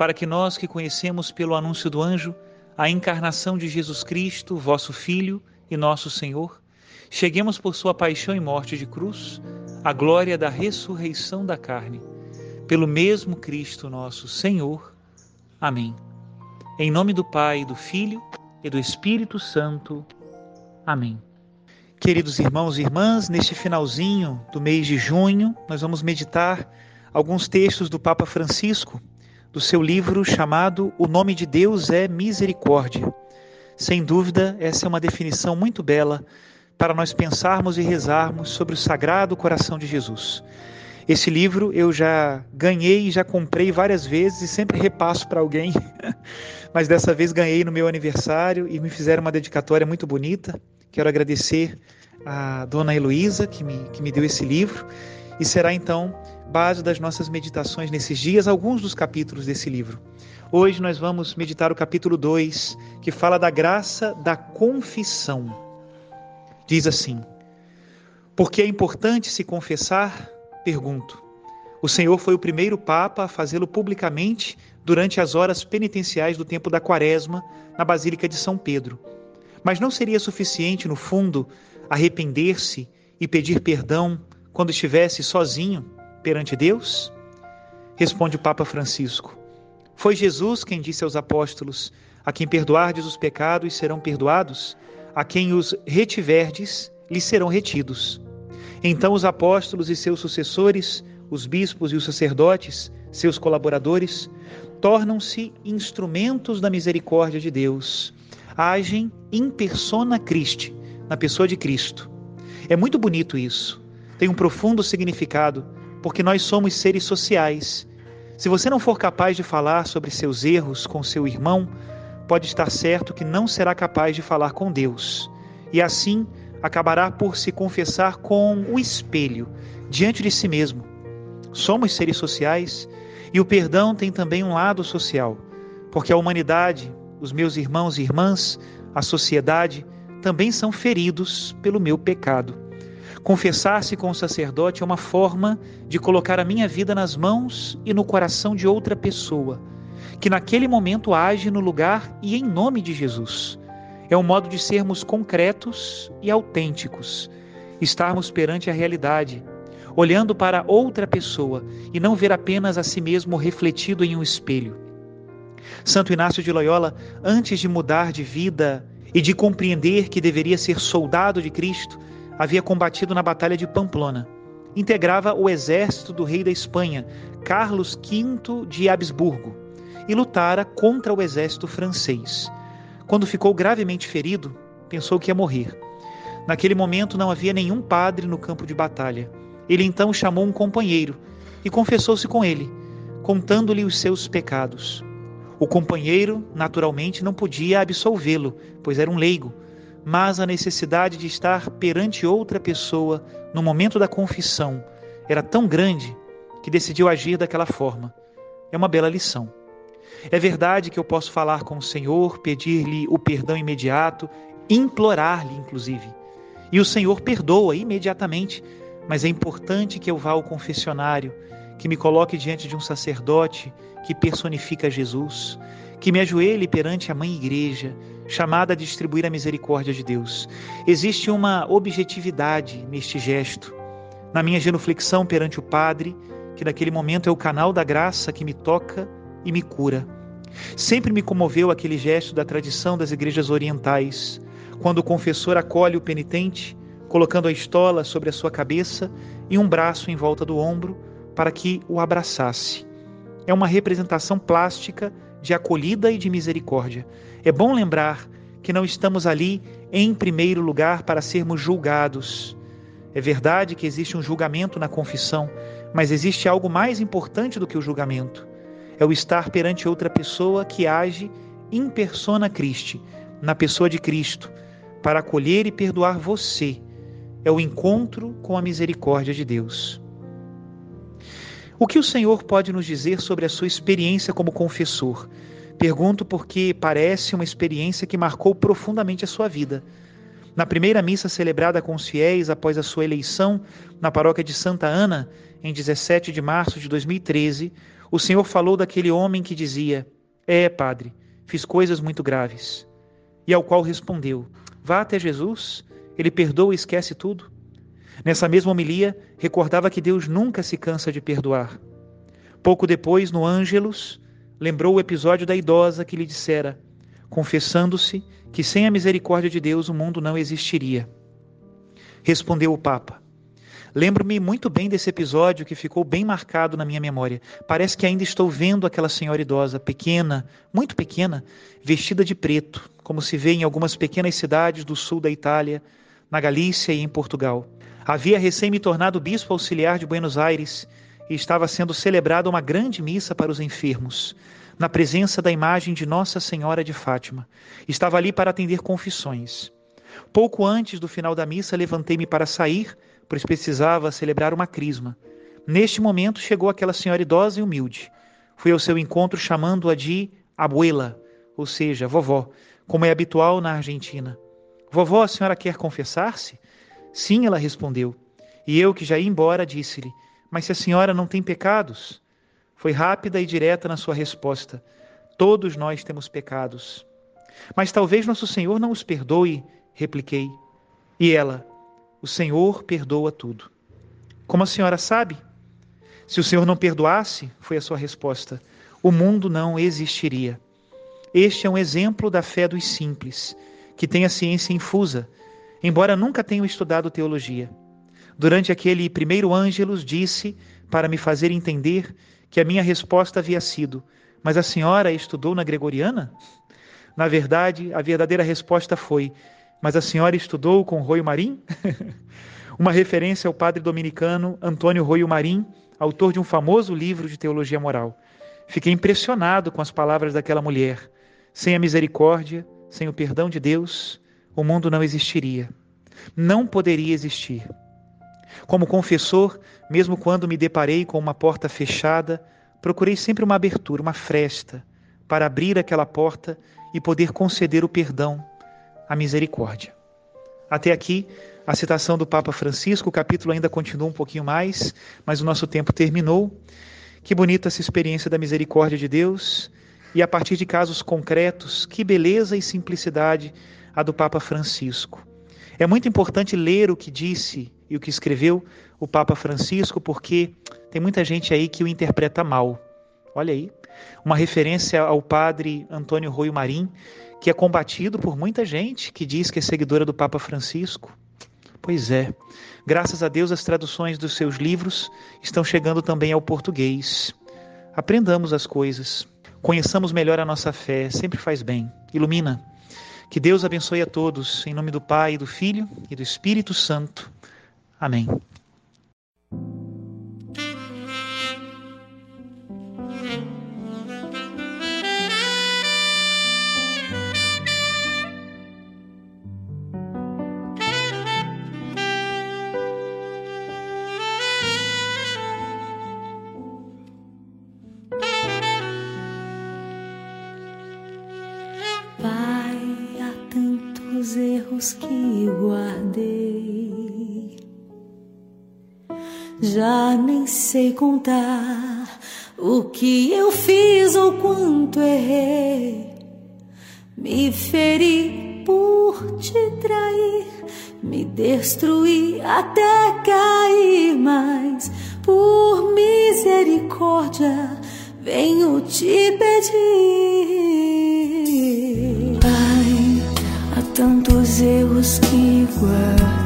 para que nós que conhecemos pelo anúncio do anjo a encarnação de Jesus Cristo, vosso Filho e nosso Senhor, cheguemos por sua paixão e morte de cruz à glória da ressurreição da carne, pelo mesmo Cristo nosso Senhor. Amém. Em nome do Pai, do Filho e do Espírito Santo. Amém. Queridos irmãos e irmãs, neste finalzinho do mês de junho, nós vamos meditar alguns textos do Papa Francisco do seu livro chamado O Nome de Deus é Misericórdia. Sem dúvida, essa é uma definição muito bela para nós pensarmos e rezarmos sobre o Sagrado Coração de Jesus. Esse livro eu já ganhei e já comprei várias vezes e sempre repasso para alguém, mas dessa vez ganhei no meu aniversário e me fizeram uma dedicatória muito bonita. Quero agradecer a dona Heloísa que me, que me deu esse livro e será então base das nossas meditações nesses dias alguns dos capítulos desse livro. Hoje nós vamos meditar o capítulo 2, que fala da graça da confissão. Diz assim: Porque é importante se confessar? Pergunto. O Senhor foi o primeiro Papa a fazê-lo publicamente durante as horas penitenciais do tempo da Quaresma, na Basílica de São Pedro. Mas não seria suficiente, no fundo, arrepender-se e pedir perdão quando estivesse sozinho? perante Deus? Responde o Papa Francisco. Foi Jesus quem disse aos apóstolos: A quem perdoardes os pecados serão perdoados, a quem os retiverdes lhes serão retidos. Então os apóstolos e seus sucessores, os bispos e os sacerdotes, seus colaboradores, tornam-se instrumentos da misericórdia de Deus. Agem in persona Christi, na pessoa de Cristo. É muito bonito isso. Tem um profundo significado porque nós somos seres sociais. Se você não for capaz de falar sobre seus erros com seu irmão, pode estar certo que não será capaz de falar com Deus. E assim acabará por se confessar com o espelho, diante de si mesmo. Somos seres sociais e o perdão tem também um lado social, porque a humanidade, os meus irmãos e irmãs, a sociedade, também são feridos pelo meu pecado. Confessar-se com o sacerdote é uma forma de colocar a minha vida nas mãos e no coração de outra pessoa, que naquele momento age no lugar e em nome de Jesus. É um modo de sermos concretos e autênticos, estarmos perante a realidade, olhando para outra pessoa e não ver apenas a si mesmo refletido em um espelho. Santo Inácio de Loyola, antes de mudar de vida e de compreender que deveria ser soldado de Cristo, havia combatido na Batalha de Pamplona. Integrava o exército do rei da Espanha, Carlos V de Habsburgo, e lutara contra o exército francês. Quando ficou gravemente ferido, pensou que ia morrer. Naquele momento não havia nenhum padre no campo de batalha. Ele então chamou um companheiro e confessou-se com ele, contando-lhe os seus pecados. O companheiro, naturalmente, não podia absolvê-lo, pois era um leigo mas a necessidade de estar perante outra pessoa no momento da confissão era tão grande que decidiu agir daquela forma. É uma bela lição. É verdade que eu posso falar com o Senhor, pedir-lhe o perdão imediato, implorar-lhe, inclusive. E o Senhor perdoa imediatamente, mas é importante que eu vá ao confessionário, que me coloque diante de um sacerdote que personifica Jesus, que me ajoelhe perante a Mãe Igreja, chamada a distribuir a misericórdia de Deus. Existe uma objetividade neste gesto. Na minha genuflexão perante o Padre, que naquele momento é o canal da graça que me toca e me cura. Sempre me comoveu aquele gesto da tradição das igrejas orientais, quando o confessor acolhe o penitente, colocando a estola sobre a sua cabeça e um braço em volta do ombro para que o abraçasse. É uma representação plástica de acolhida e de misericórdia. É bom lembrar que não estamos ali em primeiro lugar para sermos julgados. É verdade que existe um julgamento na confissão, mas existe algo mais importante do que o julgamento. É o estar perante outra pessoa que age in persona Christi, na pessoa de Cristo, para acolher e perdoar você. É o encontro com a misericórdia de Deus. O que o Senhor pode nos dizer sobre a sua experiência como confessor? Pergunto porque parece uma experiência que marcou profundamente a sua vida. Na primeira missa celebrada com os fiéis após a sua eleição na paróquia de Santa Ana, em 17 de março de 2013, o Senhor falou daquele homem que dizia: É, padre, fiz coisas muito graves. E ao qual respondeu: Vá até Jesus, ele perdoa e esquece tudo. Nessa mesma homilia, recordava que Deus nunca se cansa de perdoar. Pouco depois, no Ângelus, lembrou o episódio da idosa que lhe dissera, confessando-se que sem a misericórdia de Deus o mundo não existiria. Respondeu o Papa: Lembro-me muito bem desse episódio que ficou bem marcado na minha memória. Parece que ainda estou vendo aquela senhora idosa, pequena, muito pequena, vestida de preto, como se vê em algumas pequenas cidades do sul da Itália, na Galícia e em Portugal. Havia recém me tornado bispo auxiliar de Buenos Aires e estava sendo celebrada uma grande missa para os enfermos, na presença da imagem de Nossa Senhora de Fátima. Estava ali para atender confissões. Pouco antes do final da missa, levantei-me para sair, pois precisava celebrar uma crisma. Neste momento chegou aquela senhora idosa e humilde. Fui ao seu encontro chamando-a de abuela, ou seja, vovó, como é habitual na Argentina. Vovó, a senhora quer confessar-se? Sim, ela respondeu. E eu, que já ia embora, disse-lhe: Mas se a senhora não tem pecados? Foi rápida e direta na sua resposta: Todos nós temos pecados. Mas talvez nosso Senhor não os perdoe, repliquei. E ela: O Senhor perdoa tudo. Como a senhora sabe? Se o Senhor não perdoasse, foi a sua resposta, o mundo não existiria. Este é um exemplo da fé dos simples, que tem a ciência infusa embora nunca tenha estudado teologia. Durante aquele primeiro Ângelus, disse, para me fazer entender, que a minha resposta havia sido: Mas a senhora estudou na Gregoriana? Na verdade, a verdadeira resposta foi: Mas a senhora estudou com Roio Marim? Uma referência ao padre dominicano Antônio Roio Marim, autor de um famoso livro de teologia moral. Fiquei impressionado com as palavras daquela mulher. Sem a misericórdia, sem o perdão de Deus, o mundo não existiria. Não poderia existir. Como confessor, mesmo quando me deparei com uma porta fechada, procurei sempre uma abertura, uma fresta, para abrir aquela porta e poder conceder o perdão, a misericórdia. Até aqui, a citação do Papa Francisco, o capítulo ainda continua um pouquinho mais, mas o nosso tempo terminou. Que bonita essa experiência da misericórdia de Deus e a partir de casos concretos, que beleza e simplicidade a do Papa Francisco. É muito importante ler o que disse e o que escreveu o Papa Francisco, porque tem muita gente aí que o interpreta mal. Olha aí, uma referência ao padre Antônio Roio Marim, que é combatido por muita gente que diz que é seguidora do Papa Francisco. Pois é, graças a Deus as traduções dos seus livros estão chegando também ao português. Aprendamos as coisas, conheçamos melhor a nossa fé, sempre faz bem. Ilumina. Que Deus abençoe a todos, em nome do Pai, do Filho e do Espírito Santo. Amém. Que guardei. Já nem sei contar o que eu fiz ou quanto errei. Me feri por te trair, me destruí até cair, mas por misericórdia venho te pedir. meski going.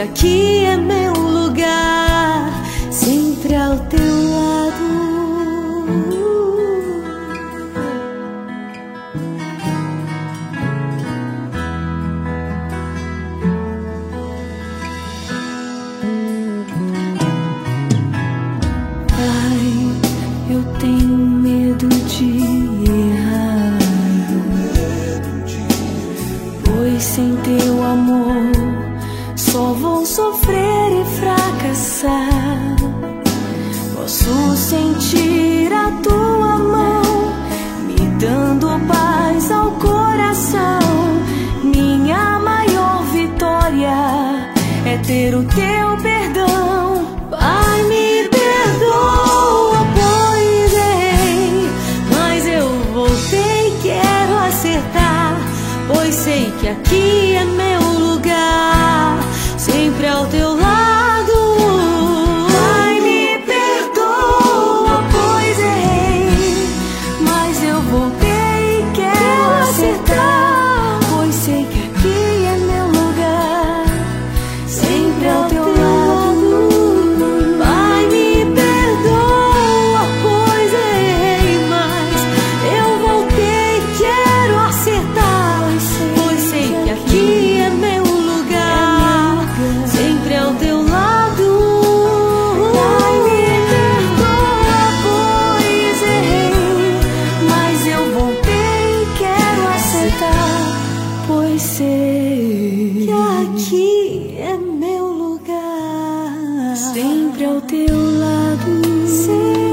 aqui é meu lugar, sempre ao teu lado. pois sei que aqui é meu lugar, sempre ao teu lado.